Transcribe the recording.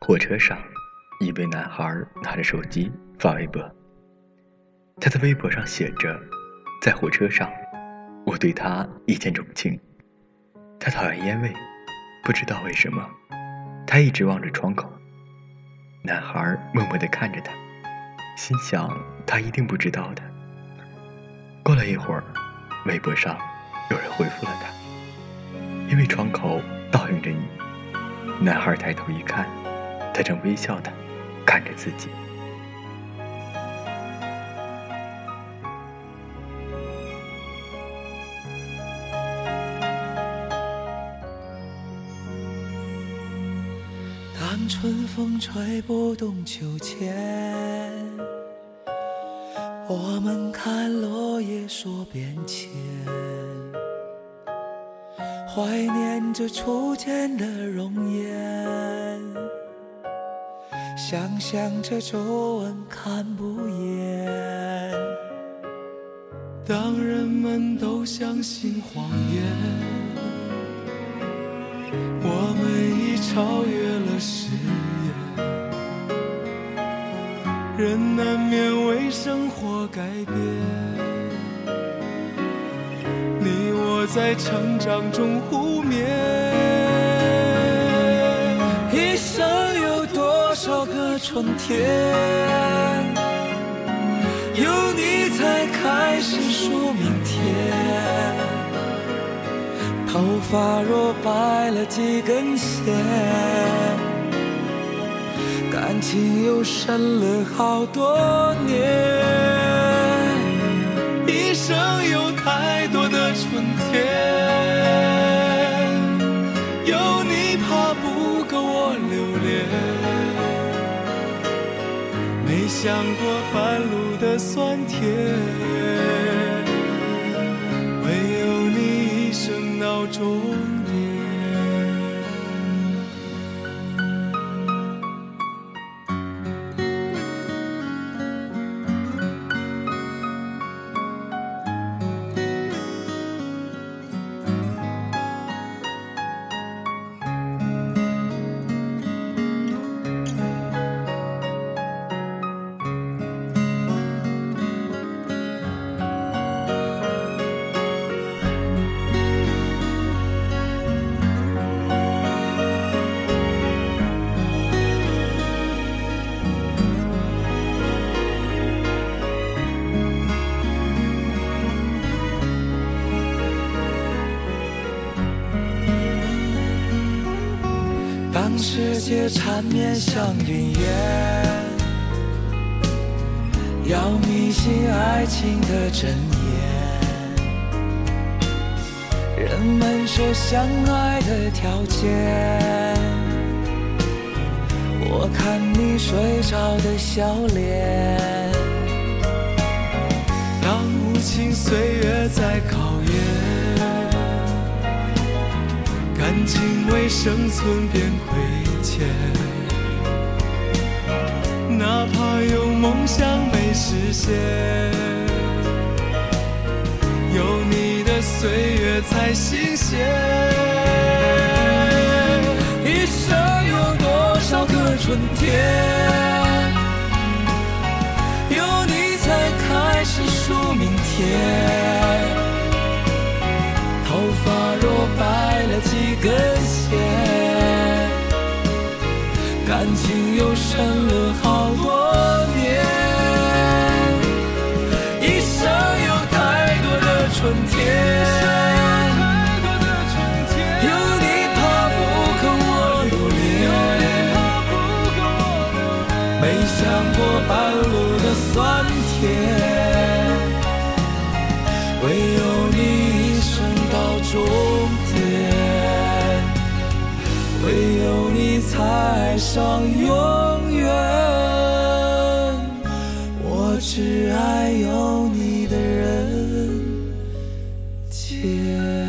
火车上，一位男孩拿着手机发微博。他在微博上写着：“在火车上，我对他一见钟情。他讨厌烟味，不知道为什么，他一直望着窗口。”男孩默默地看着他，心想他一定不知道的。过了一会儿，微博上有人回复了他：“因为窗口倒映着你。”男孩抬头一看。他正微笑的看着自己。当春风吹不动秋千，我们看落叶说变迁，怀念着初见的容颜。想象着皱纹看不厌。当人们都相信谎言，我们已超越了誓言。人难免为生活改变，你我在成长中互勉。春天，有你才开始数明天。头发若白了几根线，感情又深了好多年。一生有太多的春天。想过半路的酸甜，唯有你一生闹钟。世界缠绵像云烟，要迷信爱情的真言。人们说相爱的条件，我看你睡着的笑脸。当无情岁月在考感情为生存变亏欠。哪怕有梦想没实现，有你的岁月才新鲜。一生有多少个春天，有你才开始数明天。了几根线。感情又深了才爱上永远我只爱有你的人间